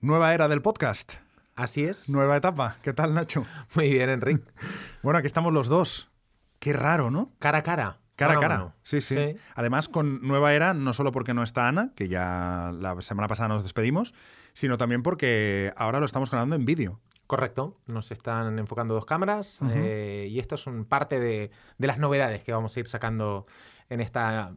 Nueva era del podcast. Así es. Nueva etapa. ¿Qué tal, Nacho? Muy bien, Enrique. Bueno, aquí estamos los dos. Qué raro, ¿no? Cara a cara. Cara a cara. Sí, sí, Además, con Nueva Era, no solo porque no está Ana, que ya la semana pasada nos despedimos, sino también porque ahora lo estamos grabando en vídeo. Correcto. Nos están enfocando dos cámaras eh, y esto es un parte de, de las novedades que vamos a ir sacando en esta.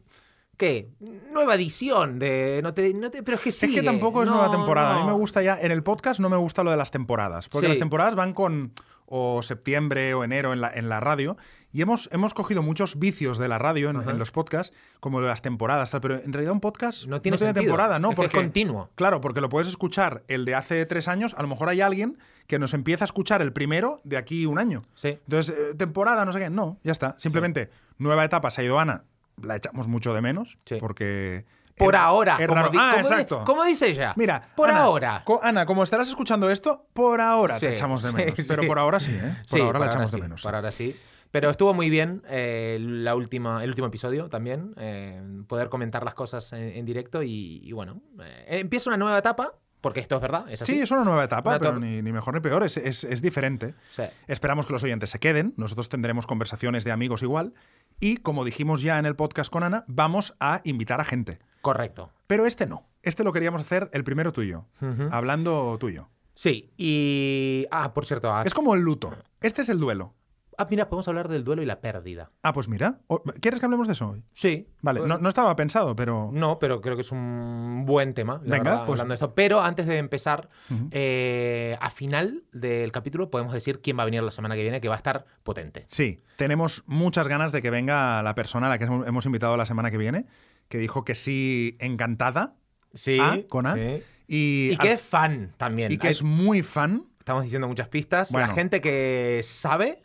¿Qué? Nueva edición de. No te, no te- pero es que Es sigue. que tampoco es No, nueva temporada. A mí me gusta ya. En el podcast no me gusta lo de las temporadas. Porque Sí. las temporadas van con o septiembre o enero en la, en la radio. Y hemos, hemos cogido muchos vicios de la radio en, los podcasts, como lo de las temporadas. tal, Pero en realidad un podcast No tiene temporada, ¿no? Es que es porque, continuo. Claro, porque lo puedes escuchar el de hace tres años. A lo mejor hay alguien que nos empieza a escuchar el primero de aquí un año. Sí. Entonces, eh, temporada, no sé qué. No, ya está. Simplemente, nueva etapa, se ha ido Ana. La echamos mucho de menos. Sí. Porque. Por era- ahora. como di- ah, como di- exacto. como dice ella. Mira, Por Ana, ahora. co- Ana, como estarás escuchando esto, por ahora Sí, te echamos de menos. sí. Pero por ahora sí, ¿eh? Por ahora la echamos de menos. Por ahora sí. Pero estuvo muy bien eh, la última, el último episodio también. eh, poder comentar las cosas en, en directo y, y bueno. eh, empieza una nueva etapa, porque esto es verdad. Es así. Sí, es una nueva etapa, Una pero ni, ni mejor ni peor, es, es- es diferente. Sí. Esperamos que los oyentes se queden, nosotros tendremos conversaciones de amigos igual, y como dijimos ya en el podcast con Ana, vamos a invitar a gente. Correcto. Pero este no, este lo queríamos hacer el primero tuyo, hablando tuyo. Sí, y. Ah, por cierto. ah, Es como el luto, este es el duelo. Ah, mira, podemos hablar del duelo y la pérdida. Ah, pues mira, ¿quieres que hablemos de eso hoy? Sí. Vale, no, no estaba pensado, pero... No, pero creo que es un buen tema, la Venga, verdad, pues- hablando de esto. Pero antes de empezar, eh, a final del capítulo podemos decir quién va a venir la semana que viene, que va a estar potente. Sí, tenemos muchas ganas de que venga la persona a la que hemos hemos invitado la semana que viene, que dijo que sí encantada. Sí, A, con A. sí. Y, Y que es fan también. y que Hay- es muy fan. Estamos diciendo muchas pistas. Bueno. La gente que sabe,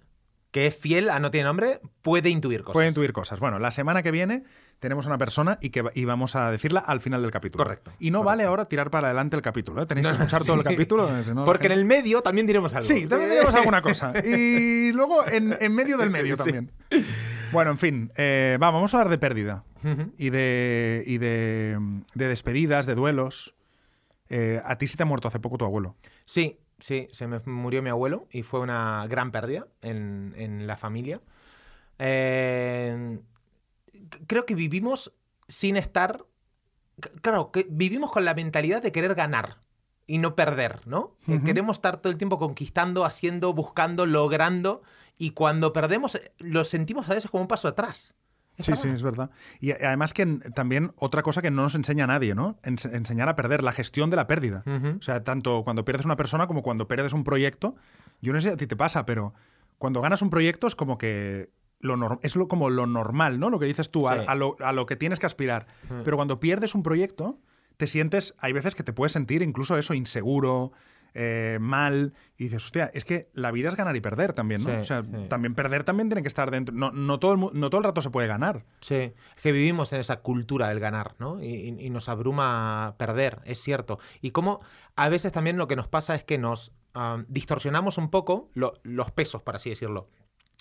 que es fiel a No Tiene Nombre, puede intuir cosas. Puede intuir cosas. Bueno, la semana que viene tenemos una persona y que y vamos a decirla al final del capítulo. Correcto, Y no correcto. vale ahora tirar para adelante el capítulo. ¿eh? Tenéis No, que escuchar sí. todo el capítulo. no, Porque en el medio también diremos algo. Sí, también tenemos alguna cosa. Y luego en, en medio del medio Sí. también. Bueno, en fin, eh, va, vamos a hablar de pérdida y de, y de, de despedidas, de duelos. Eh, a ti sí te ha muerto hace poco tu abuelo. Sí, sí, se me murió mi abuelo y fue una gran pérdida en, en la familia. Eh, creo que vivimos sin estar... Claro, que vivimos con la mentalidad de querer ganar y no perder, ¿no? Queremos estar todo el tiempo conquistando, haciendo, buscando, logrando y cuando perdemos eh, lo sentimos a veces como un paso atrás. Sí, verdad. sí, es verdad. Y además que también otra cosa que no nos enseña nadie, ¿no? Ens- enseñar a perder, la gestión de la pérdida. O sea, tanto cuando pierdes una persona como cuando pierdes un proyecto. Yo no sé si a ti te pasa, pero cuando ganas un proyecto es como que lo es lo, como lo normal, ¿no? Lo que dices tú, a, Sí. a lo, a lo que tienes que aspirar. Pero cuando pierdes un proyecto, te sientes, hay veces que te puedes sentir incluso eso, inseguro, eh, mal, y dices, hostia, es que la vida es ganar y perder también, ¿no? Sí, o sea, sí. también perder también tiene que estar dentro. No, no, todo el, no todo el rato se puede ganar. Sí, es que vivimos en esa cultura del ganar, ¿no? Y, y- y nos abruma perder, es cierto. Y como a veces también lo que nos pasa es que nos distorsionamos un poco lo- los pesos, por así decirlo.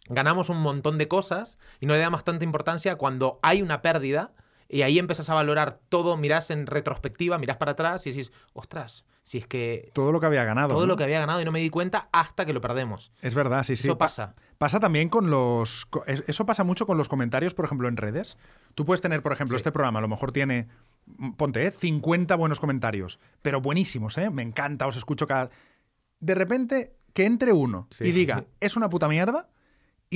Ganamos un montón de cosas y no le damos tanta importancia cuando hay una pérdida y ahí empiezas a valorar todo, mirás en retrospectiva, mirás para atrás y decís, ostras, si es que Todo lo que había ganado. todo ¿no? lo que había ganado y no me di cuenta hasta que lo perdemos. Es verdad, sí, sí. Eso pasa. Pasa también con los. Eso pasa mucho con los comentarios, por ejemplo, en redes. Tú puedes tener, por ejemplo, Sí. este programa, a lo mejor tiene. mm, Ponte, ¿eh? 50 buenos comentarios, pero buenísimos, ¿eh? Me encanta, os escucho cada. De repente, que entre uno Sí. y diga, es una puta mierda,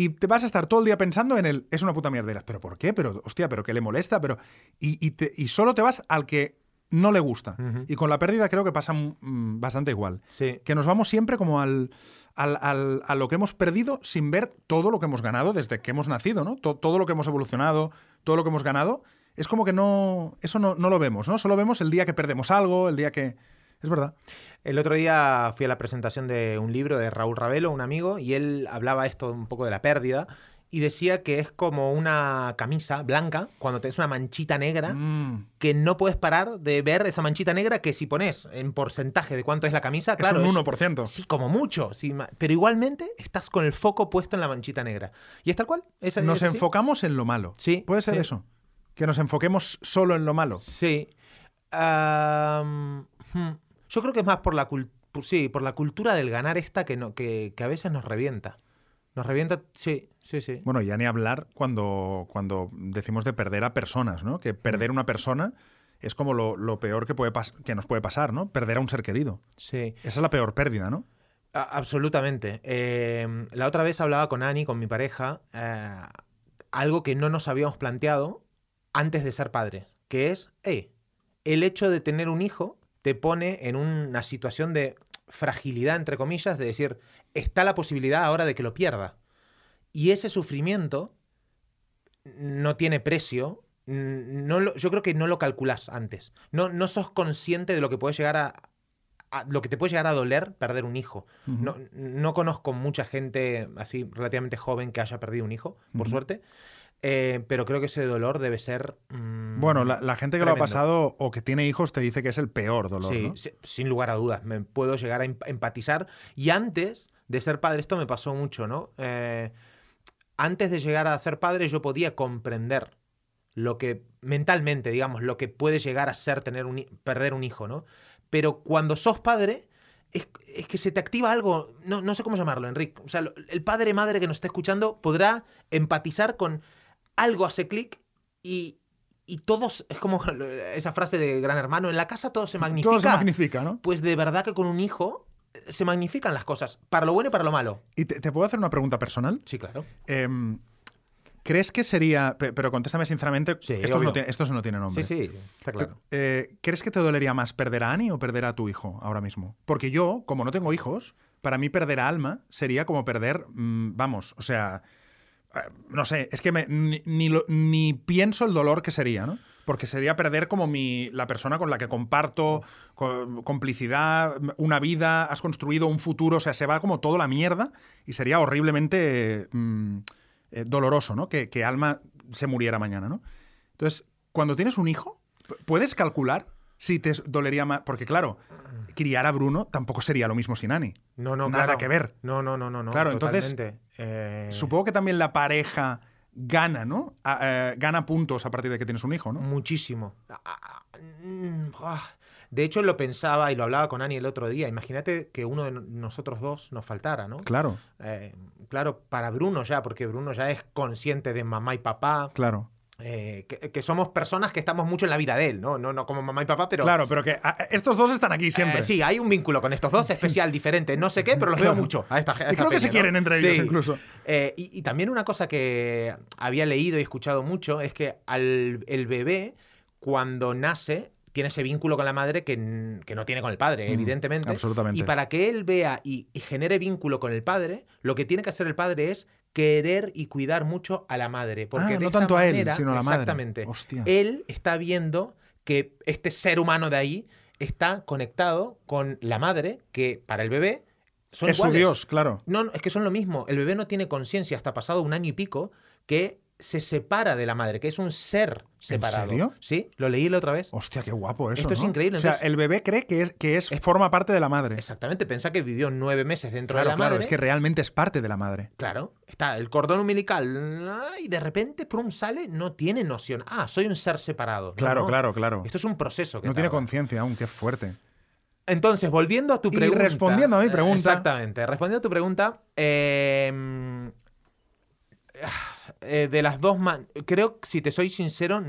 y te vas a estar todo el día pensando en el, es una puta mierda. ¿pero por qué? Pero, hostia, ¿pero qué le molesta? Pero... Y, y te- y solo te vas al que no le gusta. Y con la pérdida creo que pasa mm, bastante igual Sí. que nos vamos siempre como al, al- al- a lo que hemos perdido sin ver todo lo que hemos ganado desde que hemos nacido, ¿no? To- todo lo que hemos evolucionado, todo lo que hemos ganado. Es como que no. Eso no, no lo vemos, ¿no? Solo vemos el día que perdemos algo, el día que. Es verdad. El otro día fui a la presentación de un libro de Raúl Ravelo, un amigo, y él hablaba esto un poco de la pérdida y decía que es como una camisa blanca cuando tenés una manchita negra Mm, que no puedes parar de ver esa manchita negra que si pones en porcentaje de cuánto es la camisa, claro, es un 1%. Sí, como mucho, sí, pero igualmente estás con el foco puesto en la manchita negra. Y es tal cual. es- Nos es enfocamos en lo malo. Sí, ¿Puede ser sí. eso? Que nos enfoquemos solo en lo malo. Sí. Hmm. Yo creo que es más por la, cul- sí, por la cultura del ganar esta que, no, que, que a veces nos revienta. Nos revienta, sí, sí, sí. Bueno, ya ni hablar cuando, cuando decimos de perder a personas, ¿no? Que perder una persona es como lo, lo peor que, puede que nos puede pasar, ¿no? Perder a un ser querido. sí. Esa es la peor pérdida, ¿no? A- absolutamente. Eh, la otra vez hablaba con Ani, con mi pareja, eh, algo que no nos habíamos planteado antes de ser padres, que es, hey, el hecho de tener un hijo te pone en una situación de fragilidad, entre comillas, de decir, está la posibilidad ahora de que lo pierda. Y ese sufrimiento no tiene precio. No lo- yo creo que no lo calculás antes. No, no sos consciente de lo que puede llegar a, a- lo que te puede llegar a doler perder un hijo. No, no conozco mucha gente así relativamente joven que haya perdido un hijo, por suerte. Eh, pero creo que ese dolor debe ser. mm, Bueno, la, la gente que lo ha pasado o que tiene hijos te dice que es el peor dolor, Sí, ¿no? sí, sin lugar a dudas. Me puedo llegar a emp- empatizar. Y antes de ser padre, esto me pasó mucho, ¿no? Eh, antes de llegar a ser padre, yo podía comprender lo que, mentalmente, digamos, lo que puede llegar a ser tener un, perder un hijo, ¿no? Pero cuando sos padre, es, es que se te activa algo, no, no sé cómo llamarlo, Enrique. O sea, el padre madre que nos está escuchando podrá empatizar con algo hace clic y, y todos, es como esa frase de Gran Hermano, en la casa todo se magnifica. Todo se magnifica, ¿no? Pues de verdad que con un hijo eh, se magnifican las cosas, para lo bueno y para lo malo. ¿Y te, te puedo hacer una pregunta personal? Sí, claro. Em, ¿Crees que sería, pe- pero contéstame sinceramente, Sí, esto, obvio. no tiene, esto no tiene nombre. Sí, sí, está claro. Eh, ¿Crees que te dolería más perder a Ani o perder a tu hijo ahora mismo? Porque yo, como no tengo hijos, para mí perder a Alma sería como perder, mm, vamos, o sea, no sé, es que me- ni, ni lo- ni pienso el dolor que sería, ¿no? Porque sería perder como mi, la persona con la que comparto co- complicidad, una vida, has construido un futuro, o sea, se va como todo la mierda y sería horriblemente mm, eh, doloroso, ¿no? Que, que Alma se muriera mañana, ¿no? Entonces, cuando tienes un hijo, ¿puedes calcular si te dolería más? Porque claro, criar a Bruno tampoco sería lo mismo sin Ani. No, no, Nada claro. que ver. No, no, no, no. no, Claro, entonces, totalmente. Eh, Supongo que también la pareja gana, ¿no? A- eh, gana puntos a partir de que tienes un hijo, ¿no? Muchísimo. Ah, ah, mm, ah. De hecho, lo pensaba y lo hablaba con Ani el otro día. Imagínate que uno de no- nosotros dos nos faltara, ¿no? Claro, Eh, claro, para Bruno ya, porque Bruno ya es consciente de mamá y papá, claro. Eh, que, que somos personas que estamos mucho en la vida de él, ¿no? No, no como mamá y papá, pero... Claro, pero que a- estos dos están aquí siempre. Eh, sí, hay un vínculo con estos dos especial, diferente, no sé qué, pero los veo mucho a esta, esta creo que se ¿no? quieren entre ellos Sí. incluso. Eh, y, y también una cosa que había leído y escuchado mucho es que al, el bebé, cuando nace, tiene ese vínculo con la madre que, que no tiene con el padre, Mm, evidentemente. absolutamente. Y para que él vea y, y genere vínculo con el padre, lo que tiene que hacer el padre es querer y cuidar mucho a la madre. Porque Ah, de no esta tanto a él, manera- sino a la madre. Exactamente. Él está viendo que este ser humano de ahí está conectado con la madre, que para el bebé son es su. Dios, claro. No, no, es que son lo mismo. El bebé no tiene conciencia hasta pasado un año y pico que se separa de la madre, que es un ser separado. serio? Sí, lo leí la otra vez. Hostia, qué guapo eso. Esto es increíble, O sea, el bebé cree que es, que es, forma parte de la madre. Exactamente, pensá que vivió nueve meses dentro claro, de la claro, madre. es que realmente es parte de la madre. Claro, está el cordón umbilical y de repente prum sale, no tiene noción. Ah, soy un ser separado. Claro, no. claro, claro. Esto es un proceso que No tiene conciencia aún, qué fuerte. Entonces, volviendo a tu Y pregunta. respondiendo a mi eh, pregunta. Exactamente. Respondiendo a tu pregunta. eh, eh, de las dos man Creo que, si te soy sincero,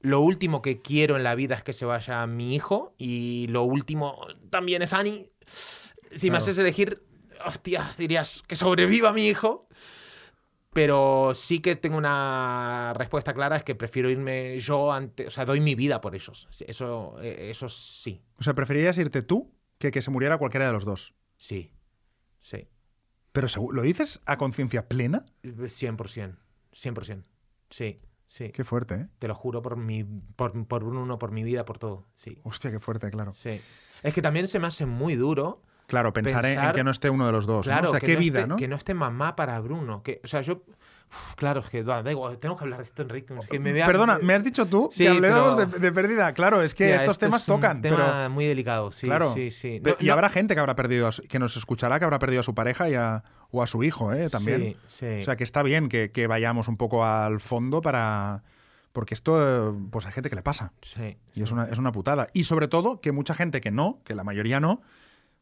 lo último que quiero en la vida es que se vaya mi hijo. Y lo último también es Ani. Si me Claro. haces elegir, hostia, dirías que sobreviva mi hijo. Pero sí que tengo una respuesta clara, es que prefiero irme yo ante, o sea, doy mi vida por ellos. Eso, eh, eso sí, O sea, preferirías irte tú que que se muriera cualquiera de los dos. sí, sí. Pero ¿lo dices a conciencia plena? 100%, 100%. Sí, sí. Qué fuerte, ¿eh? Te lo juro por mi, por, por uno, por mi vida, por todo. Sí, Hostia, qué fuerte, claro. sí. Es que también se me hace muy duro. Claro, pensar, en- que no esté uno de los dos. ¿no? Claro, O sea, que, qué no vida, esté, ¿no? que no esté mamá para Bruno. Que, o sea, yo. Uf, claro, es que da, da igual, tengo que hablar de esto, Enrique. es que me vea- Perdona, me has dicho tú Sí, que hablemos pero- de, de pérdida. Claro, es que estos esto temas es un tocan, tema pero muy delicado, sí, claro. sí, sí. Pero- y no- habrá gente que habrá perdido a su- que nos escuchará que habrá perdido a su pareja y a- o a su hijo, ¿eh? También. Sí, sí. O sea, que está bien que, que vayamos un poco al fondo para, Porque esto, pues hay gente que le pasa. Sí. Y es una, es una putada. Y sobre todo que mucha gente que no, que la mayoría no,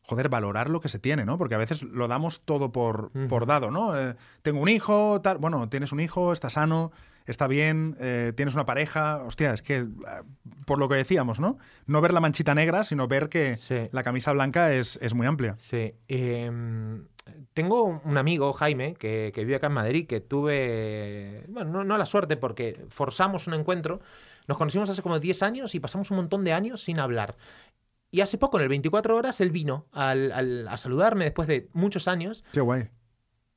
joder, valorar lo que se tiene, ¿no? Porque a veces lo damos todo por, por dado, ¿no? Eh, tengo un hijo, tal. Bueno, tienes un hijo, está sano, está bien, eh, tienes una pareja. Hostia, es que, eh, por lo que decíamos, ¿no? No ver la manchita negra, sino ver que Sí. la camisa blanca es, es muy amplia. Sí. em, tengo un amigo, Jaime, que, que vive acá en Madrid, que tuve, bueno, no, no la suerte porque forzamos un encuentro. Nos conocimos hace como 10 años y pasamos un montón de años sin hablar. Y hace poco, en el 24 horas, él vino al- al- a saludarme después de muchos años. Qué guay.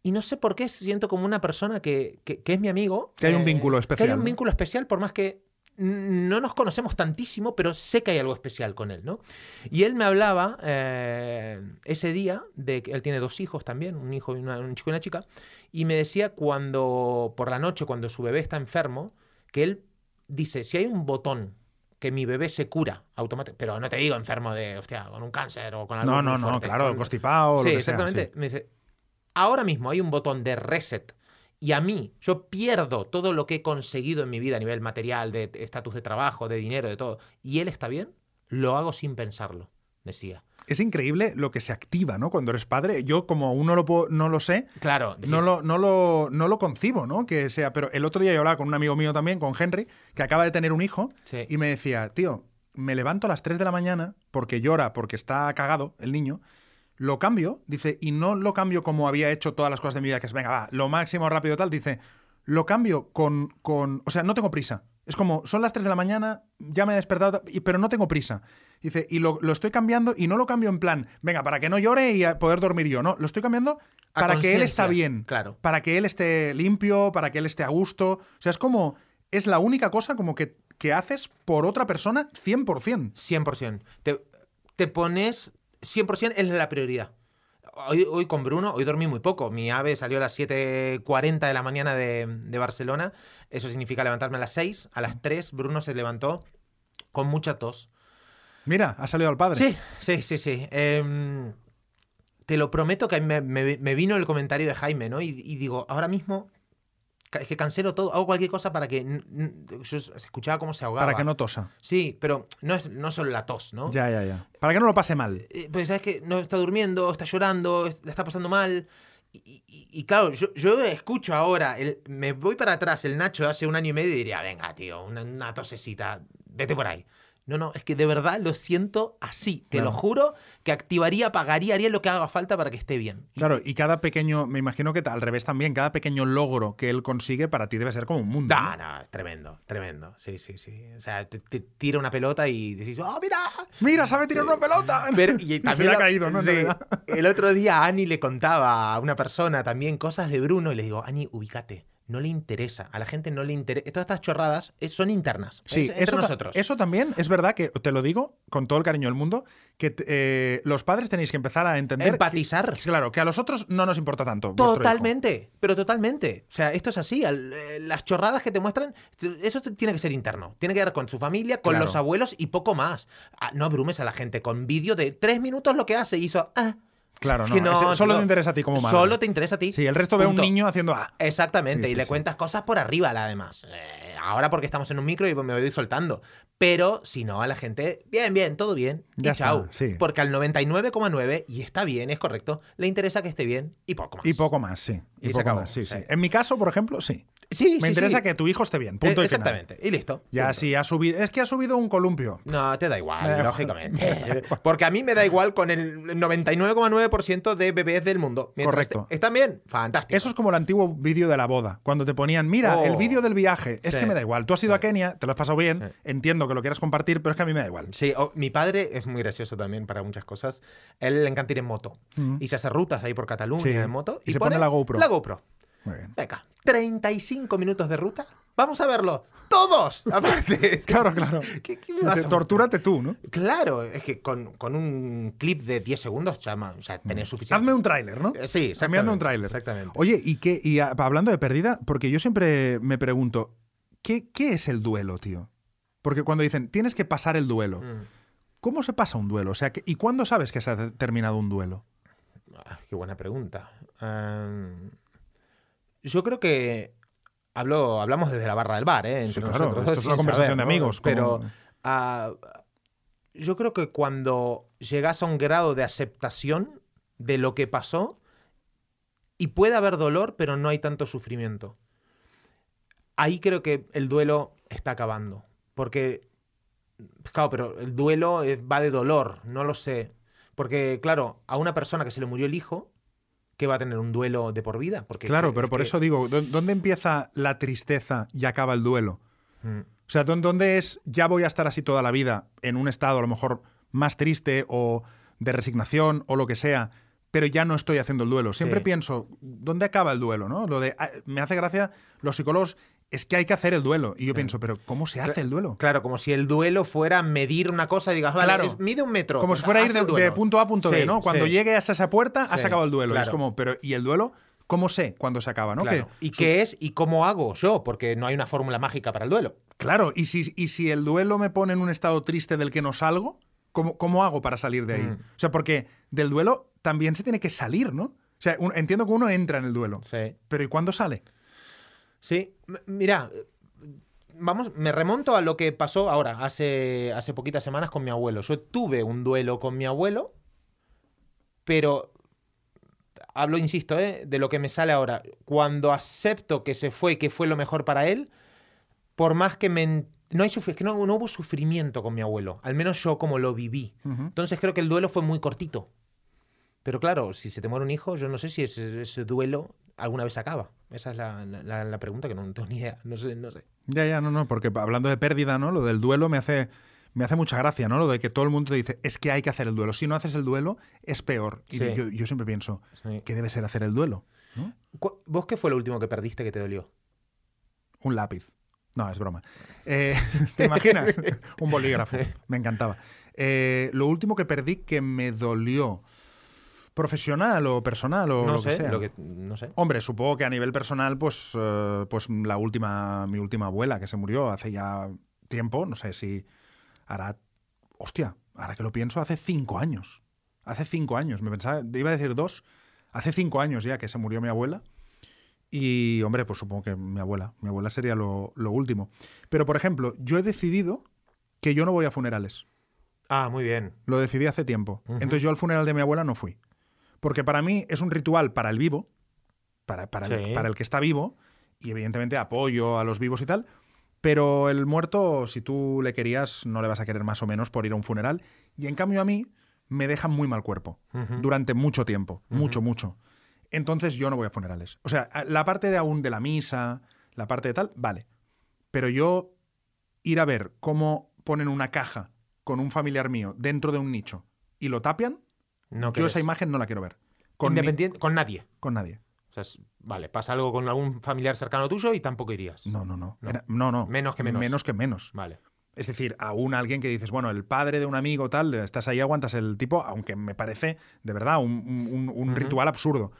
Y no sé por qué siento como una persona que, que- que es mi amigo. Que hay un eh, vínculo Que especial, hay un vínculo especial, por más que no nos conocemos tantísimo, pero sé que hay algo especial con él, ¿no? Y él me hablaba eh, ese día de que él tiene dos hijos también, un hijo y una- un chico y una chica, y me decía cuando, por la noche, cuando su bebé está enfermo, que él dice, si hay un botón que mi bebé se cura automáticamente, pero no te digo enfermo de, hostia, con un cáncer o con algo No, no, no, claro, con- constipado, Sí, lo que sea, exactamente. Me dice, ahora mismo hay un botón de reset y a mí yo pierdo todo lo que he conseguido en mi vida a nivel material, de estatus de trabajo, de dinero, de todo, y él está bien, lo hago sin pensarlo, decía. Es increíble lo que se activa, ¿no? Cuando eres padre. Yo, como aún no lo, puedo- no lo sé, Claro, no lo, no, lo, no lo concibo, ¿no? Que sea. Pero el otro día yo hablaba con un amigo mío también, con Henry, que acaba de tener un hijo, Sí. y me decía, tío, me levanto a las 3 de la mañana porque llora, porque está cagado el niño. Lo cambio, dice, y no lo cambio como había hecho todas las cosas de mi vida, que es, venga, va, lo máximo rápido tal. Dice, lo cambio con, con. O sea, no tengo prisa. Es como, son las 3 de la mañana, ya me he despertado, pero no tengo prisa. Dice, y lo, lo estoy cambiando, y no lo cambio en plan, venga, para que no llore y a poder dormir yo. No, lo estoy cambiando A para que él está bien. claro. Para que él esté limpio, para que él esté a gusto. O sea, es como. Es la única cosa como que, que haces por otra persona 100%. 100%. Te, te pones 100% es la prioridad. Hoy, hoy con Bruno, hoy dormí muy poco. Mi ave salió a las 7.40 de la mañana de, de Barcelona. Eso significa levantarme a las 6. A las 3 Bruno se levantó con mucha tos. Mira, ha salido al padre. Sí, sí, sí, sí. Em, te lo prometo que me, me- me vino el comentario de Jaime, ¿no? Y, y digo, ahora mismo es que cancelo todo, hago cualquier cosa para que... Yo escuchaba cómo se ahogaba. Para que no tosa. Sí, pero no es no solo la tos, ¿no? Ya, ya, ya. Para que no lo pase mal. Eh, pues sabes que no está durmiendo, está llorando, la está pasando mal. Y, y- y claro, yo, yo escucho ahora, el- me voy para atrás, el Nacho hace un año y medio y diría, venga, tío, una, una tosecita, vete por ahí. No, no, es que de verdad lo siento así. Te Claro. lo juro que activaría, pagaría, haría lo que haga falta para que esté bien. Claro, y cada pequeño, me imagino que al revés también, cada pequeño logro que él consigue para ti debe ser como un mundo. No, ¿no? no, es tremendo, tremendo. Sí, sí, sí. O sea, te, te tira una pelota y decís, ¡oh, mira! Mira, sabe tirar una pelota. Pero, y Y se también ha caído, ¿no? Sí. el otro día Ani le contaba a una persona también cosas de Bruno y le digo, Ani, ubícate. No le interesa. A la gente no le interesa. Todas estas chorradas son internas. Sí, es entre eso, ta- nosotros. eso también es verdad que, te lo digo con todo el cariño del mundo, que eh, los padres tenéis que empezar a entender. que- Empatizar. claro, que a los otros no nos importa tanto. Totalmente, pero totalmente. O sea, esto es así. al- eh, Las chorradas que te muestran, eso tiene que ser interno. Tiene que ver con su familia, con Claro. los abuelos y poco más. Ah, no abrumes a la gente con vídeo de tres minutos lo que hace y hizo. Ah, Claro, no. que no, ese- solo te interesa a ti como madre. Solo te interesa a ti. Sí, el resto ve a un niño haciendo ah. Exactamente, Sí, y sí, le sí. cuentas cosas por arriba, además. Eh, ahora porque estamos en un micro y me voy soltando. Pero si no, a la gente, bien, bien, todo bien. Ya y está, chao. sí. Porque al 99,9, y está bien, es correcto, le interesa que esté bien y poco más. Y poco más, sí. Y, Y se poco acabó, más, sí. sí. En mi caso, por ejemplo, sí. Sí, Me sí, interesa sí. que tu hijo esté bien. Punto Eh. Exactamente, y listo. Ya Punto. si ha subido. Es que ha subido un columpio. No, te da igual, igual. lógicamente. Porque a mí me da igual con el 99,9% de bebés del mundo. Mientras Correcto. est- ¿Están bien? Fantástico. Eso es como el antiguo vídeo de la boda, cuando te ponían, mira, Oh. el vídeo del viaje, es Sí. que me da igual. Tú has ido a Kenia, te lo has pasado bien, entiendo que lo quieras compartir, pero es que a mí me da igual. Sí, o- mi padre es muy gracioso también para muchas cosas. Él le encanta ir en moto. Y se hace rutas ahí por Cataluña en moto. Y se pone la GoPro. La GoPro. Muy bien. Venga, 35 minutos de ruta. Vamos a verlo. Todos. Aparte. Claro, claro. ¿Qué- me Tortúrate tú, ¿no? Claro, es que con, con un clip de 10 segundos, o sea, tenés suficiente. Hazme un tráiler, ¿no? Sí, Hazme un exactamente, tráiler. Exactamente. Oye, y qué, y a- hablando de pérdida, porque yo siempre me pregunto, ¿qué, qué es el duelo, tío? Porque cuando dicen, tienes que pasar el duelo, Mm. ¿cómo se pasa un duelo? O sea, ¿y cuándo sabes que se ha terminado un duelo? Ah, qué buena pregunta. Em, yo creo que hablo, hablamos desde la barra del bar, ¿eh? Sí, Entre claro, nosotros esto es una conversación saber, de amigos, Pero ah, yo creo que cuando llegas a un grado de aceptación de lo que pasó, y puede haber dolor, pero no hay tanto sufrimiento. Ahí creo que el duelo está acabando. Porque, claro, pero el duelo va de dolor, no lo sé. Porque, claro, a una persona que se le murió el hijo, que va a tener un duelo de por vida. Porque Claro, que- pero por que- eso digo, ¿dó- ¿dónde empieza la tristeza y acaba el duelo? Mm. O sea, ¿dó- ¿dónde es ya voy a estar así toda la vida en un estado a lo mejor más triste o de resignación o lo que sea, pero ya no estoy haciendo el duelo? Siempre Sí. pienso, ¿dónde acaba el duelo? ¿no? Lo de, ah, me hace gracia los psicólogos, es que hay que hacer el duelo. Y yo Sí. pienso, pero ¿cómo se hace el duelo? Claro, como si el duelo fuera medir una cosa y digas, vale, Claro. es- mide un metro. Como si fuera ir de, punto A a punto B, ¿no? Cuando sí. llegue hasta esa puerta, has acabado el duelo. Y Es claro. como, pero ¿y el duelo? ¿Cómo sé cuándo se acaba? ¿no? Claro. Que- ¿Y qué es y cómo hago yo? Porque no hay una fórmula mágica para el duelo. Claro, y si, y si el duelo me pone en un estado triste del que no salgo, ¿cómo, cómo hago para salir de ahí? Mm. O sea, porque del duelo también se tiene que salir, ¿no? O sea, un- entiendo que uno entra en el duelo, Sí. pero ¿y cuándo sale? Sí, mira, vamos, me remonto a lo que pasó ahora, hace, hace poquitas semanas con mi abuelo. Yo tuve un duelo con mi abuelo, pero hablo, insisto, ¿eh? de lo que me sale ahora. Cuando acepto que se fue y que fue lo mejor para él, por más que me... No, hay es que no, no hubo sufrimiento con mi abuelo, al menos yo como lo viví. Entonces creo que el duelo fue muy cortito. Pero claro, si se te muere un hijo, yo no sé si ese, ese duelo alguna vez acaba. Esa es la, la- la pregunta que no tengo ni idea. No sé, no sé. Ya, ya, no, no, porque hablando de pérdida, ¿no? Lo del duelo me hace, me hace mucha gracia, ¿no? Lo de que todo el mundo te dice, es que hay que hacer el duelo. Si no haces el duelo, es peor. Y Sí. yo, yo siempre pienso, Sí. ¿qué debe ser hacer el duelo? ¿Vos qué fue lo último que perdiste que te dolió? Un lápiz. No, es broma. Eh, ¿Te imaginas? Un bolígrafo. Me encantaba. Eh, lo último que perdí que me dolió, profesional o personal o no lo sé, que sea. lo que no sé. Hombre, supongo que a nivel personal, pues, eh, pues la última, mi última abuela que se murió hace ya tiempo, no sé si hará, hostia, ahora que lo pienso, hace cinco años. Hace cinco años, me pensaba, iba a decir dos, hace cinco años ya que se murió mi abuela. Y, hombre, pues supongo que mi abuela, mi abuela sería lo, lo último. Pero, por ejemplo, yo he decidido que yo no voy a funerales. Ah, muy bien. Lo decidí hace tiempo. Entonces yo al funeral de mi abuela no fui. Porque para mí es un ritual para el vivo, para, para, el, Sí. para el que está vivo, y evidentemente apoyo a los vivos y tal. Pero el muerto, si tú le querías, no le vas a querer más o menos por ir a un funeral. Y en cambio a mí me deja muy mal cuerpo durante mucho tiempo, mucho, mucho. Entonces yo no voy a funerales. O sea, la parte de aún de la misa, la parte de tal, vale. Pero yo ir a ver cómo ponen una caja con un familiar mío dentro de un nicho y lo tapian, No yo querés. esa imagen no la quiero ver. Con, Independiente, con nadie. con nadie. O sea, es- vale, pasa algo con algún familiar cercano tuyo y tampoco irías. No, no, no. No. Era- no, no. Menos que menos. Menos que menos. Vale. Es decir, aún alguien que dices, bueno, el padre de un amigo tal, estás ahí, aguantas el tipo, aunque me parece, de verdad, un, un- ritual absurdo.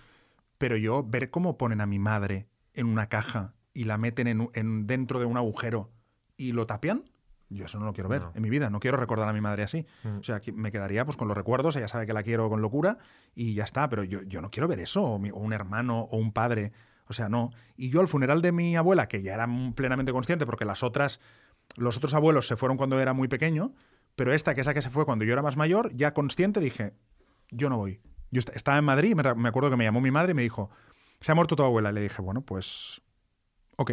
Pero yo, ver cómo ponen a mi madre en una caja y la meten en, en- dentro de un agujero y lo tapian, yo eso no lo quiero ver No. en mi vida. No quiero recordar a mi madre así. Mm. O sea, que me quedaría pues con los recuerdos, ella sabe que la quiero con locura y ya está, pero yo, yo no quiero ver eso, o, mi- o un hermano o un padre, o sea, no. Y yo al funeral de mi abuela, que ya era plenamente consciente, porque las otras, los otros abuelos se fueron cuando era muy pequeño, pero esta, que es la que se fue cuando yo era más mayor, ya consciente dije, yo no voy. Yo est- estaba en Madrid me acuerdo que me llamó mi madre y me dijo, se ha muerto tu abuela. Y le dije, bueno, pues, ok.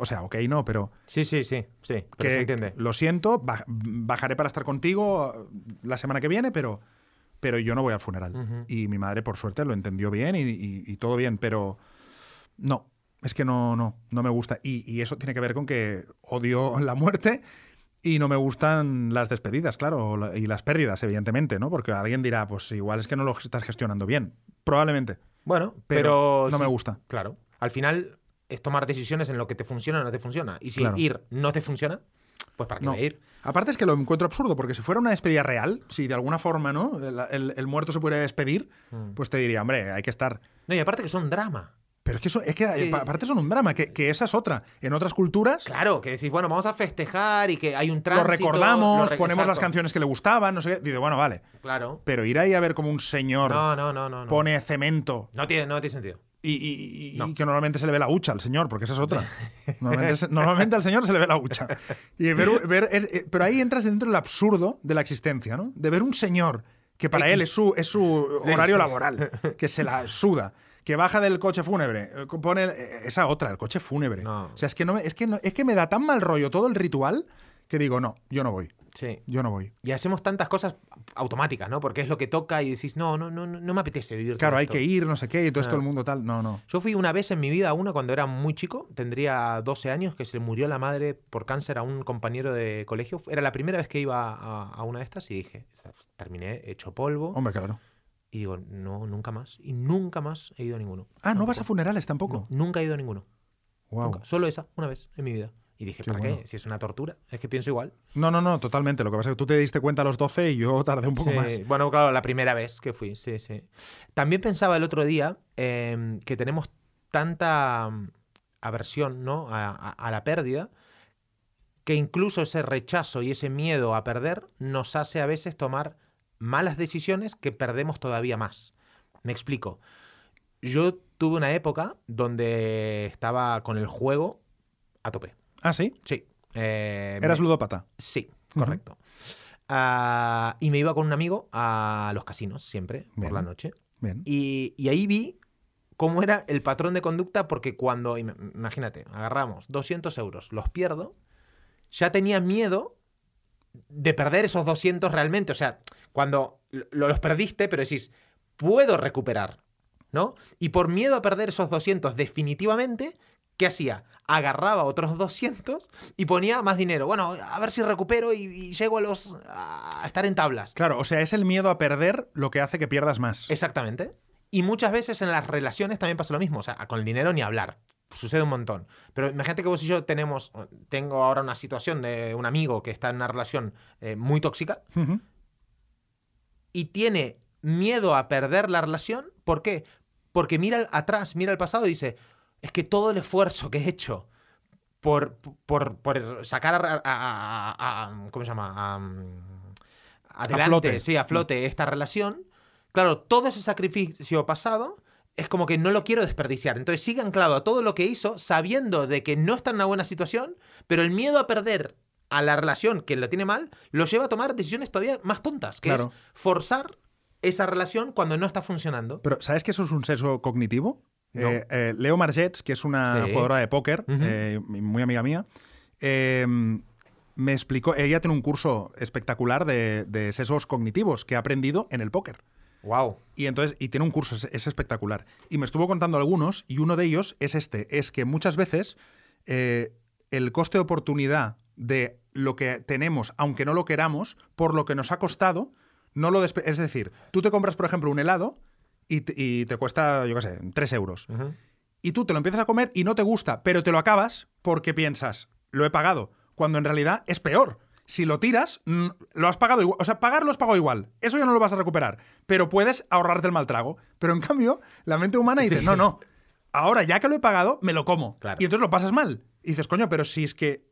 O sea, ok, no, pero Sí, sí, sí, sí. Pero que se entiende. lo siento, baj- bajaré para estar contigo uh, la semana que viene, pero, pero yo no voy al funeral. Y mi madre, por suerte, lo entendió bien y, y- y todo bien, pero no, es que no, no, no me gusta. Y, y eso tiene que ver con que odio la muerte y no me gustan las despedidas, claro, y las pérdidas, evidentemente, ¿no? Porque alguien dirá, pues igual es que no lo estás gestionando bien. Probablemente, Bueno, pero, pero. no sí, me gusta. Claro. Al final es tomar decisiones en lo que te funciona o no te funciona. Y si Claro. ir no te funciona, pues para qué No. ir. Aparte es que lo encuentro absurdo, porque si fuera una despedida real, si de alguna forma ¿no? el, el- el muerto se pudiera despedir, Mm. pues te diría, hombre, hay que estar. No, y aparte que son drama. Pero es que, eso, es que Que- pa- aparte son un drama, que, que esa es otra. En otras culturas Claro, que decís, bueno, vamos a festejar y que hay un lo tránsito. recordamos, lo re- ponemos las canciones que le gustaban, no sé qué. Dice, bueno, vale. Claro. Pero ir ahí a ver como un señor No, no, no, no. No, pone cemento no, tiene, no tiene sentido. Y, y- y- No. y que normalmente se le ve la hucha al señor, porque esa es otra. Normalmente, al señor se le ve la hucha. Y ver, un- ver- es- eh, pero ahí entras dentro del absurdo de la existencia, ¿no? De ver un señor que para él es su, es su horario laboral, que se la suda, que baja del coche fúnebre, eh, pone eh, esa otra, el coche fúnebre. No. O sea, es que, no me, es, que no- es que me da tan mal rollo todo el ritual que digo, no, yo no voy, Sí. yo no voy. Y hacemos tantas cosas automáticas, ¿no? Porque es lo que toca y decís, no, no, no, no me apetece vivir Claro, hay esto". que ir, no sé qué, y todo esto Claro. el mundo tal. No, no. Yo fui una vez en mi vida a una cuando era muy chico, tendría 12 años, que se le murió la madre por cáncer a un compañero de colegio. Era la primera vez que iba a, a una de estas y dije, terminé hecho polvo. Hombre, claro. Y digo, no, nunca más. Y nunca más he ido a ninguno. Ah, ¿no vas a funerales tampoco? No, nunca he ido a ninguno. Wow. Nunca. Solo esa, una vez en mi vida. Y dije, Qué ¿para bueno. qué? Si es una tortura. Es que pienso igual. No, no, no, totalmente. Lo que pasa es que tú te diste cuenta a los 12 y yo tardé un poco Sí, más. Bueno, claro, la primera vez que fui, sí, sí. También pensaba el otro día eh, que tenemos tanta mm, aversión ¿no? a, a- a la pérdida que incluso ese rechazo y ese miedo a perder nos hace a veces tomar malas decisiones que perdemos todavía más. Me explico. Yo tuve una época donde estaba con el juego a tope. Ah, sí. Sí. Eh, Eras me- ludópata. Sí, correcto. Ah, y me iba con un amigo a los casinos siempre, por la noche. Bien. Y, y ahí vi cómo era el patrón de conducta, porque cuando, im- imagínate, agarramos 200 euros, los pierdo, ya tenía miedo de perder esos 200 realmente. O sea, cuando lo- los perdiste, pero decís, puedo recuperar, ¿no? Y por miedo a perder esos 200 definitivamente, ¿qué hacía? Agarraba otros 200 y ponía más dinero. Bueno, a ver si recupero y, y llego a, los, a estar en tablas. Claro, o sea, es el miedo a perder lo que hace que pierdas más. Exactamente. Y muchas veces en las relaciones también pasa lo mismo. O sea, con el dinero ni hablar. Sucede un montón. Pero imagínate que vos y yo tenemos, tengo ahora una situación de un amigo que está en una relación eh, muy tóxica y tiene miedo a perder la relación. ¿Por qué? Porque mira atrás, mira al pasado y dice, es que todo el esfuerzo que he hecho por, por, por sacar a, a- a- a- ¿cómo se llama? A, mm, adelante, flote. sí, a flote esta relación. Claro, todo ese sacrificio pasado es como que no lo quiero desperdiciar. Entonces sigue anclado a todo lo que hizo, sabiendo de que no está en una buena situación, pero el miedo a perder a la relación que lo tiene mal, lo lleva a tomar decisiones todavía más tontas, que Claro. es forzar esa relación cuando no está funcionando. Pero, ¿sabes que eso es un sesgo cognitivo? No. Eh, eh, Leo Margets, que es una Sí. jugadora de póker, eh, muy amiga mía, eh, me explicó, ella tiene un curso espectacular de, de sesgos cognitivos que ha aprendido en el póker. Wow. Y entonces, y tiene un curso, es, es espectacular. Y me estuvo contando algunos, y uno de ellos es este: es que muchas veces el coste de oportunidad de lo que tenemos, aunque no lo queramos, por lo que nos ha costado, no lo Es decir, tú te compras, por ejemplo, un helado y te, y te cuesta, yo qué sé, 3 euros. Y tú te lo empiezas a comer y no te gusta, pero te lo acabas porque piensas, lo he pagado, cuando en realidad es peor. Si lo tiras, lo has pagado igual. O sea, pagar lo has pagado igual. Eso ya no lo vas a recuperar. Pero puedes ahorrarte el mal trago. Pero en cambio, la mente humana dice, no, no. Ahora, ya que lo he pagado, me lo como. Claro. Y entonces lo pasas mal. Y dices, coño, pero si es que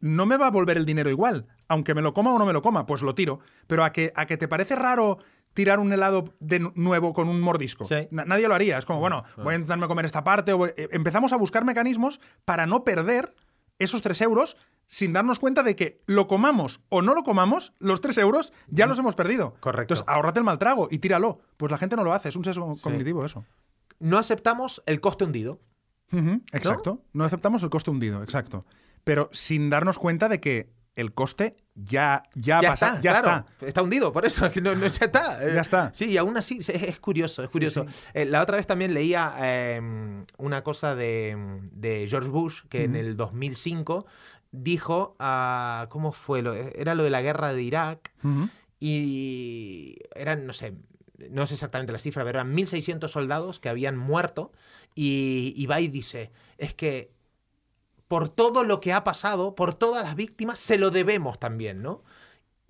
no me va a volver el dinero igual. Aunque me lo coma o no me lo coma, pues lo tiro. Pero a que, a que te parece raro tirar un helado de nu- nuevo con un mordisco. Sí. Nadie lo haría. Es como, bueno, voy a intentarme comer esta parte. o voy- eh, Empezamos a buscar mecanismos para no perder esos tres euros sin darnos cuenta de que lo comamos o no lo comamos, los tres euros ya los hemos perdido. Correcto. Entonces, ahórrate el mal trago y tíralo. Pues la gente no lo hace. Es un sesgo cognitivo eso. No aceptamos el coste hundido. Exacto. ¿No? aceptamos el coste hundido, exacto. Pero sin darnos cuenta de que el coste ya, ya, ya pasa, está, ya claro. está. hundido, por eso, que no, no ya está. Ya está. Sí, y aún así es, es curioso, es curioso. Eh, la otra vez también leía eh, una cosa de, de George Bush, que en el 2005 dijo, ah, ¿cómo fue? Lo- Era lo de la guerra de Irak y eran, no sé, no sé exactamente la cifra, pero eran 1.600 soldados que habían muerto y, y va y dice, es que por todo lo que ha pasado, por todas las víctimas, se lo debemos también, ¿no?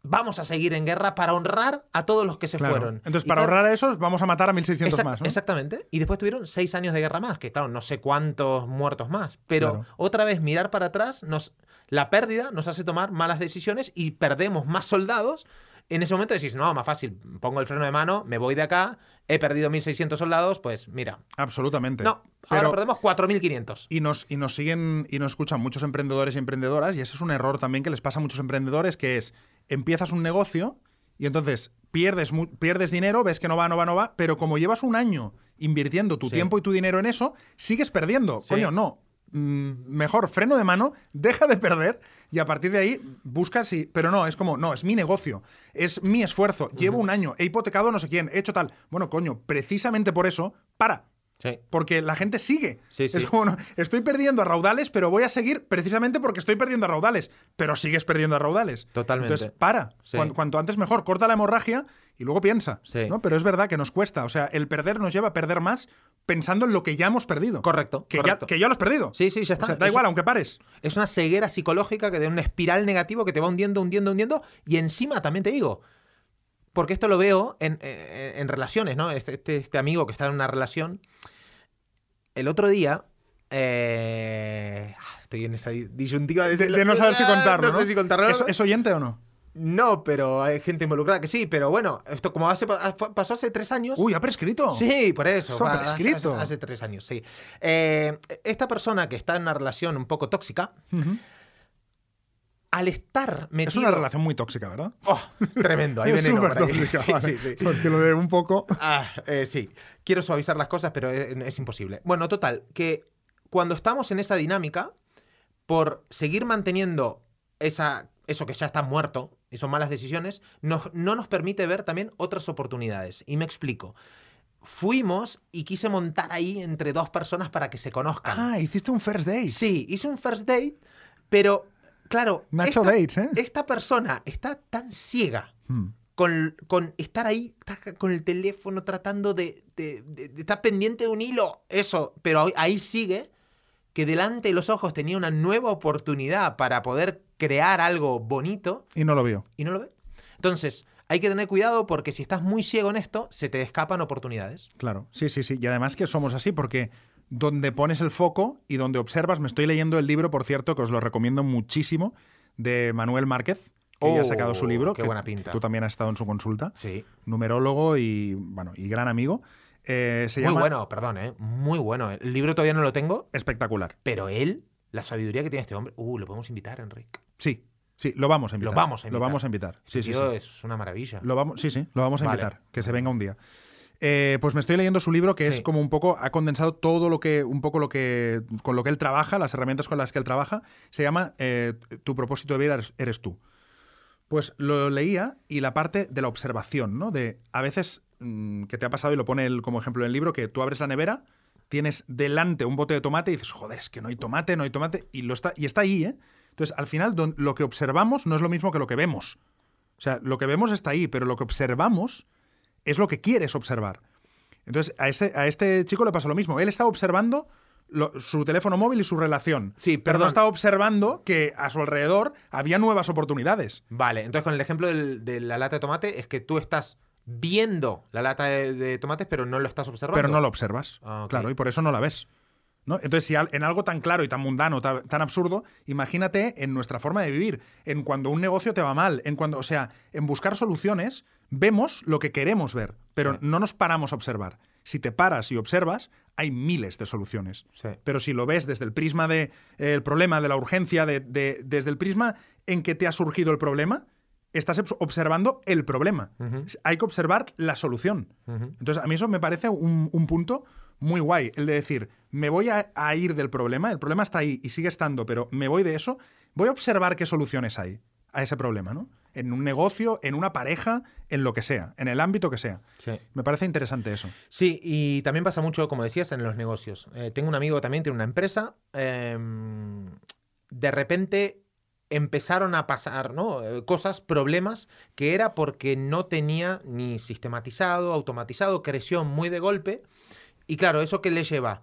Vamos a seguir en guerra para honrar a todos los que se Claro. fueron. Entonces, Y para claro, ahorrar a esos, vamos a matar a 1.600 exact- más, ¿no? Exactamente. Y después tuvieron seis años de guerra más, que claro, no sé cuántos muertos más. Pero Claro. otra vez mirar para atrás, nos, la pérdida nos hace tomar malas decisiones y perdemos más soldados En ese momento decís, no, más fácil, pongo el freno de mano, me voy de acá, he perdido 1.600 soldados, pues mira. Absolutamente. No, ahora perdemos 4.500. Y nos, y nos siguen y nos escuchan muchos emprendedores y emprendedoras, y ese es un error también que les pasa a muchos emprendedores, que es, empiezas un negocio y entonces pierdes, pierdes dinero, ves que no va, no va, no va, pero como llevas un año invirtiendo tu tiempo y tu dinero en eso, sigues perdiendo. Coño, no. Mm, mejor freno de mano, deja de perder y a partir de ahí buscas y. Pero no, es como, no, es mi negocio, es mi esfuerzo, llevo un año, he hipotecado no sé quién, he hecho tal. Bueno, coño, precisamente por eso, para. Sí. Porque la gente sigue. Es como, no, estoy perdiendo a raudales, pero voy a seguir precisamente porque estoy perdiendo a raudales. Pero sigues perdiendo a raudales. Totalmente. Entonces, para. Cuanto, antes mejor. Corta la hemorragia y luego piensa. ¿no? Pero es verdad que nos cuesta. O sea, el perder nos lleva a perder más pensando en lo que ya hemos perdido. Correcto. Que, Ya, que ya lo has perdido. Sí, sí, ya está. da igual, aunque pares. Es una ceguera psicológica que de un espiral negativo que te va hundiendo, hundiendo, hundiendo. Y encima, también te digo, porque esto lo veo en, relaciones, ¿no? Este, este, este, amigo que está en una relación el otro día. Eh, ah, estoy en esa disyuntiva de, de, no saber si contarlo. No, sé si contarlo. ¿Es, oyente o no? No, pero hay gente involucrada que sí. Pero bueno, esto como hace, pasó hace tres años. Uy, ha prescrito. Sí, por eso. Ha prescrito. Hace, tres años, sí. Eh, esta persona que está en una relación un poco tóxica al estar metido... Es una relación muy tóxica, ¿verdad? Oh, tremendo, ahí veneno. Tóxica, sí, sí, sí. Porque lo de un poco... Ah, eh, sí, quiero suavizar las cosas, pero es, imposible. Bueno, total, que cuando estamos en esa dinámica, por seguir manteniendo esa, eso que ya está muerto, y son malas decisiones, no nos permite ver también otras oportunidades. Y me explico. Fuimos y quise montar ahí entre dos personas para que se conozcan. Ah, hiciste un first date. Sí, hice un first date, pero claro, esta, ¿eh? esta persona está tan ciega hmm. con, estar ahí, con el teléfono tratando de, estar pendiente de un hilo, eso, pero ahí sigue, que delante de los ojos tenía una nueva oportunidad para poder crear algo bonito. Y no lo vio. Y no lo ve. Entonces, hay que tener cuidado porque si estás muy ciego en esto, se te escapan oportunidades. Claro, sí, sí, sí. Y además que somos así porque donde pones el foco y donde observas. Me estoy leyendo el libro, por cierto, que os lo recomiendo muchísimo, de Manuel Márquez, que ya ha sacado su oh, libro. Qué buena pinta. Tú también has estado en su consulta. Sí. Numerólogo y, bueno, y gran amigo. Eh, muy bueno, perdón, ¿eh? Muy bueno. El libro todavía no lo tengo. Espectacular. Pero él, la sabiduría que tiene este hombre. Uh, lo podemos invitar, Enrique. Sí, Sí, lo vamos a invitar. Lo vamos a invitar. Lo vamos a invitar. Sí, sí, Es una maravilla. Lo vamos, sí, sí, lo vamos a invitar. Que se venga un día. Eh, pues me estoy leyendo su libro que es como un poco, ha condensado todo lo que, un poco lo que, con lo que él trabaja, las herramientas con las que él trabaja. Se llama eh, Tu propósito de vida eres, tú. Pues lo leía y la parte de la observación, ¿no? De a veces mm, que te ha pasado y lo pone él como ejemplo en el libro, que tú abres la nevera, tienes delante un bote de tomate y dices, joder, es que no hay tomate, no hay tomate, y, lo está, y está ahí, ¿eh? Entonces, al final, lo que observamos no es lo mismo que lo que vemos. O sea, lo que vemos está ahí, pero lo que observamos es lo que quieres observar. Entonces, a este, a este chico le pasó lo mismo. Él estaba observando su teléfono móvil y su relación. Sí, pero no estaba observando que a su alrededor había nuevas oportunidades. Vale, entonces con el ejemplo de la lata de tomate es que tú estás viendo la lata de, tomates, pero no lo estás observando. Pero no lo observas. Ah, claro, y por eso no la ves. ¿no? Entonces, si en algo tan claro y tan mundano, tan, absurdo, imagínate en nuestra forma de vivir, en cuando un negocio te va mal, en cuando, o sea, en buscar soluciones, vemos lo que queremos ver, pero no nos paramos a observar. Si te paras y observas, hay miles de soluciones. Pero si lo ves desde el prisma del de, el problema, de la urgencia, de, desde el prisma en que te ha surgido el problema, estás observando el problema. Hay que observar la solución. Entonces, a mí eso me parece un, un punto muy guay. El de decir, me voy a, ir del problema, el problema está ahí y sigue estando, pero me voy de eso, voy a observar qué soluciones hay a ese problema, ¿no? En un negocio, en una pareja, en lo que sea, en el ámbito que sea. Me parece interesante eso. Sí, y también pasa mucho, como decías, en los negocios. Eh, tengo un amigo que también tiene una empresa. Em, de repente empezaron a pasar ¿no? Eh, cosas, problemas, que era porque no tenía ni sistematizado, automatizado, creció muy de golpe y claro, ¿eso qué le lleva?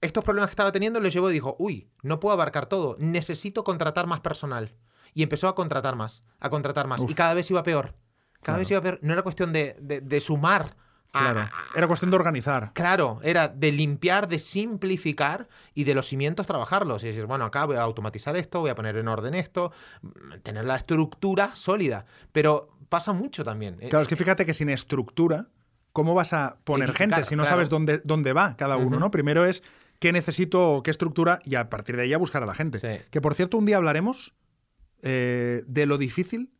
Estos problemas que estaba teniendo le llevó y dijo, uy, no puedo abarcar todo, necesito contratar más personal. Y empezó a contratar más, a contratar más. Y cada vez iba peor. Cada vez iba peor. No era cuestión de, sumar Claro. a- Era cuestión de organizar. Claro, era de limpiar, de simplificar y de los cimientos trabajarlos. Y decir, bueno, acá voy a automatizar esto, voy a poner en orden esto, mm, tener la estructura sólida. Pero pasa mucho también. Eh, Claro, es que fíjate que sin estructura, ¿cómo vas a poner Edificar, gente si no claro. sabes dónde, dónde va cada uno. ¿no? Primero es qué necesito, qué estructura, y a partir de ahí a buscar a la gente. Sí. Que por cierto, un día hablaremos eh, de lo difícil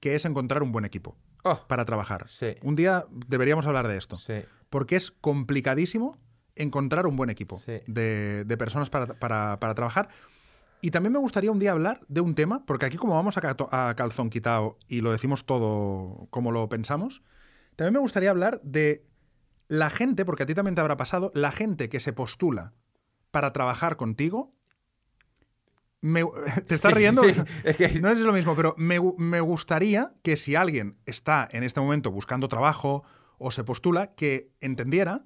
que es encontrar un buen equipo oh, para trabajar. Sí. Un día deberíamos hablar de esto. sí. Porque es complicadísimo encontrar un buen equipo Sí. de, de personas para, para- para trabajar. Y también me gustaría un día hablar de un tema, porque aquí como vamos a, a calzón quitado y lo decimos todo como lo pensamos, también me gustaría hablar de la gente, porque a ti también te habrá pasado, la gente que se postula para trabajar contigo. Me- te estás Sí, riendo. sí, es que- No es lo mismo, pero me, me gustaría que si alguien está en este momento buscando trabajo o se postula, que entendiera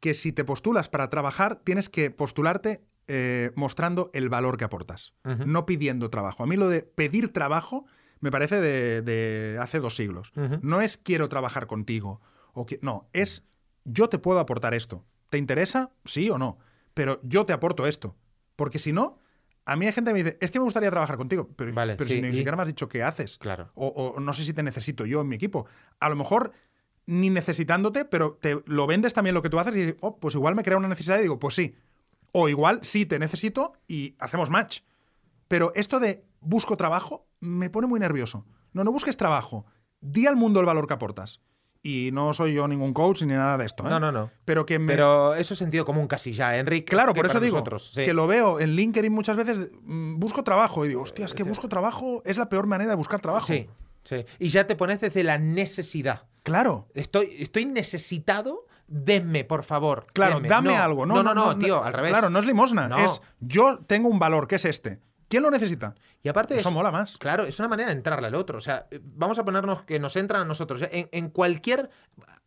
que si te postulas para trabajar, tienes que postularte eh, mostrando el valor que aportas, no pidiendo trabajo. A mí lo de pedir trabajo me parece de, de hace dos siglos. No es quiero trabajar contigo. O que, no, es yo te puedo aportar esto. ¿Te interesa? Sí o no. Pero yo te aporto esto. Porque si no, a mí hay gente que me dice, es que me gustaría trabajar contigo. Pero, Vale, pero sí, si ni y- siquiera me has dicho qué haces. Claro. O, o no sé si te necesito yo en mi equipo. A lo mejor ni necesitándote, pero te lo vendes también lo que tú haces y dices, oh, pues igual me crea una necesidad y digo, pues sí. O igual sí te necesito y hacemos match. Pero esto de busco trabajo me pone muy nervioso. No, no busques trabajo. Di al mundo el valor que aportas. Y no soy yo ningún coach ni nada de esto. ¿eh? No, no, no. Pero que me. Pero eso es sentido común casi ya, Enrique. Claro, por eso digo nosotros, sí. que lo veo en LinkedIn muchas veces. mm, busco trabajo y digo, hostia, es que busco trabajo es la peor manera de buscar trabajo. Sí, sí. Y ya te pones desde la necesidad. Claro. Estoy, estoy necesitado, denme, por favor. Claro, denme. dame No, algo. No, no, no, tío, al revés. Claro, no es limosna. No. Es yo tengo un valor que es este. ¿Quién lo necesita? Y aparte Eso es, mola más. Claro, es una manera de entrarle al otro. O sea, eh, vamos a ponernos que nos entran a nosotros. ¿eh? En, en cualquier.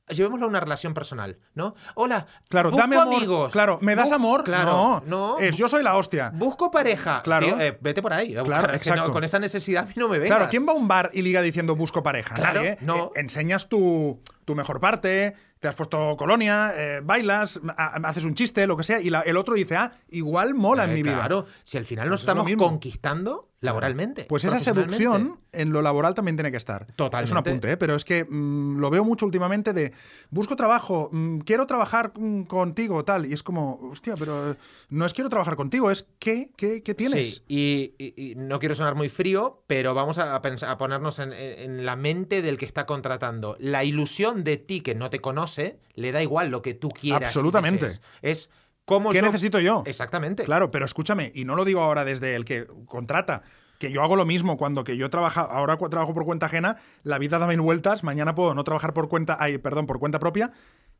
Llevémoslo a una relación personal, ¿no? Hola, Claro, busco dame amor. amigos. Claro, ¿me das amor? Claro, no. no. Es yo soy la hostia. Busco pareja. Claro. Tío, eh, vete por ahí. Claro, que no, exacto. con esa necesidad a mí no me vengas. Claro, ¿quién va a un bar y liga diciendo busco pareja? Claro, Nadie. no. Eh, enseñas tu, tu mejor parte, te has puesto colonia, eh, bailas, ha- haces un chiste, lo que sea, y la- el otro dice, ah, igual mola en Eh, mi vida. Claro, si al final nos Pues estamos conquistando laboralmente. Pues esa seducción en lo laboral también tiene que estar. Totalmente. Es un apunte, ¿eh? pero es que mm, lo veo mucho últimamente de busco trabajo, mm, quiero trabajar mm, contigo, tal. Y es como, hostia, pero no es quiero trabajar contigo, es ¿qué, qué, qué tienes? Sí, y, y- y no quiero sonar muy frío, pero vamos a, pensar- a ponernos en, en la mente del que está contratando. La ilusión de ti que no te conoce, le da igual lo que tú quieras. Absolutamente. Es cómo ¿Qué yo- necesito yo? Exactamente. Claro, pero escúchame, y no lo digo ahora desde el que contrata, que yo hago lo mismo cuando que yo trabajo, ahora trabajo por cuenta ajena, la vida da mil vueltas, mañana puedo no trabajar por cuenta, ay, perdón, por cuenta propia,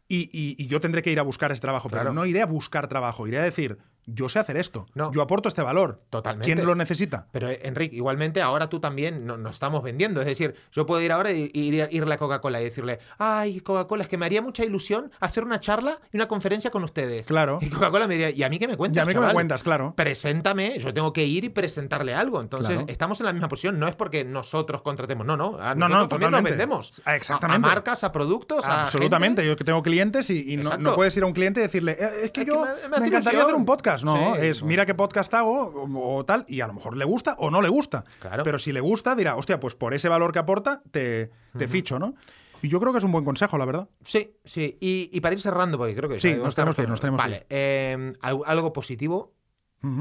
y, y- y yo tendré que ir a buscar ese trabajo, pero Claro. no iré a buscar trabajo, iré a decir, yo sé hacer esto, No. yo aporto este valor. Totalmente. ¿Quién lo necesita? Pero eh, Enrique, igualmente ahora tú también no- nos estamos vendiendo. Es decir, yo puedo ir ahora y, irle a Coca-Cola y decirle, ay, Coca-Cola, es que me haría mucha ilusión hacer una charla y una conferencia con ustedes. Claro. Y Coca-Cola me diría, ¿y a mí qué me cuentas? Y a mí que me cuentas, claro. Preséntame, yo tengo que ir y presentarle algo. Entonces, Claro. estamos en la misma posición. No es porque nosotros contratemos, no, no. A No, no, nosotros también nos vendemos. Ah, A- exactamente. A, marcas, a productos, a Absolutamente, gente. yo que tengo clientes y, y no, no puedes ir a un cliente y decirle, "Eh, es que Es que yo me- me me, encantaría ilusión". hacer un podcast. No, Sí, es bueno. mira qué podcast hago o, o tal, y a lo mejor le gusta o no le gusta. Claro. Pero si le gusta, dirá, hostia, pues por ese valor que aporta, te, te ficho, ¿no? Y yo creo que es un buen consejo, la verdad. Sí, sí. Y, y para ir cerrando, porque creo que... Sí, nos tenemos que ir, nos tenemos que Vale, eh, algo, positivo,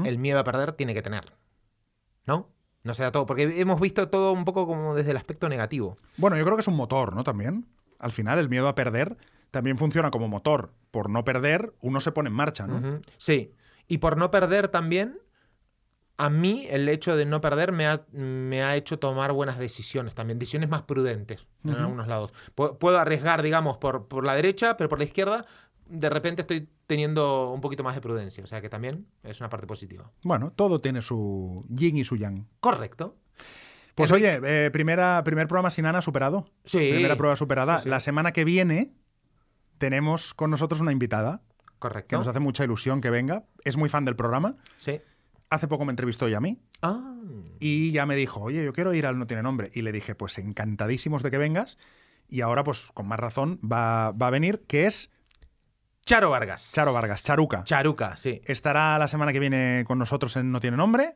el miedo a perder tiene que tener. ¿No? No sea todo, porque hemos visto todo un poco como desde el aspecto negativo. Bueno, yo creo que es un motor, ¿no? También. Al final, el miedo a perder también funciona como motor. Por no perder, uno se pone en marcha, ¿no? Sí. Y por no perder también, a mí el hecho de no perder me ha, me ha hecho tomar buenas decisiones también, decisiones más prudentes en algunos lados. Pu- Puedo arriesgar, digamos, por, por la derecha, pero por la izquierda de repente estoy teniendo un poquito más de prudencia. O sea que también es una parte positiva. Bueno, todo tiene su yin y su yang. Correcto. Pues Enrique- oye, eh, primera, primer programa sin Ana superado. Sí. Primera prueba superada. Sí, sí. La semana que viene tenemos con nosotros una invitada que Correcto. nos hace mucha ilusión que venga. Es muy fan del programa. Sí. Hace poco me entrevistó y a mí Ah. y ya me dijo, oye, yo quiero ir al No Tiene Nombre. Y le dije, pues encantadísimos de que vengas. y ahora, pues con más razón, va, va a venir, que es Charo Vargas. Charo Vargas, Charuca. Charuca, sí. Estará la semana que viene con nosotros en No Tiene Nombre.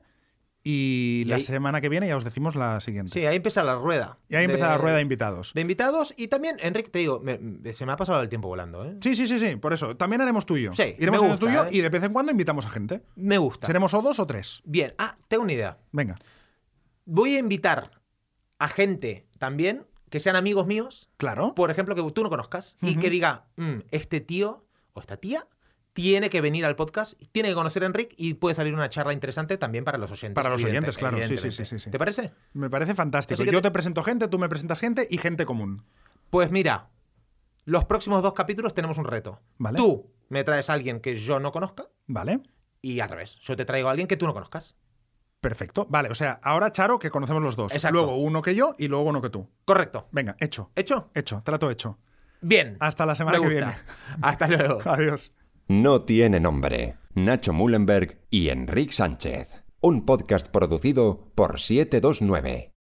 Y, Y la ahí- semana que viene ya os decimos la siguiente. Sí, ahí empieza la rueda. y ahí empieza la rueda de invitados. De invitados y también, Enrique, te digo, me- se me ha pasado el tiempo volando, ¿eh? Sí, sí, sí, sí, por eso. También haremos tuyo. Sí, Iremos gusta, tuyo ¿eh? y de vez en cuando invitamos a gente. Me gusta. ¿Seremos o dos o tres? Bien, ah, tengo una idea. Venga, Voy a invitar a gente también que sean amigos míos, claro. por ejemplo, que tú no conozcas, y que diga, "Mm, este tío o esta tía tiene que venir al podcast, tiene que conocer a Enric y puede salir una charla interesante también para los oyentes. Para los oyentes, claro. Sí, sí, sí, sí. ¿Te parece? Me parece fantástico. Yo te- te presento gente, tú me presentas gente y gente común. Pues mira, los próximos dos capítulos tenemos un reto. Vale. Tú me traes a alguien que yo no conozca ¿Vale? y al revés, yo te traigo a alguien que tú no conozcas. Perfecto. Vale, o sea, ahora Charo, que conocemos los dos. Exacto. Luego uno que yo y luego uno que tú. Correcto. Venga, hecho. ¿Hecho? Hecho, trato hecho. Bien. Hasta la semana que gusta. Hasta luego. viene. Adiós. No tiene nombre. Nacho Mullenberg y Enrique Sánchez. Un podcast producido por 729.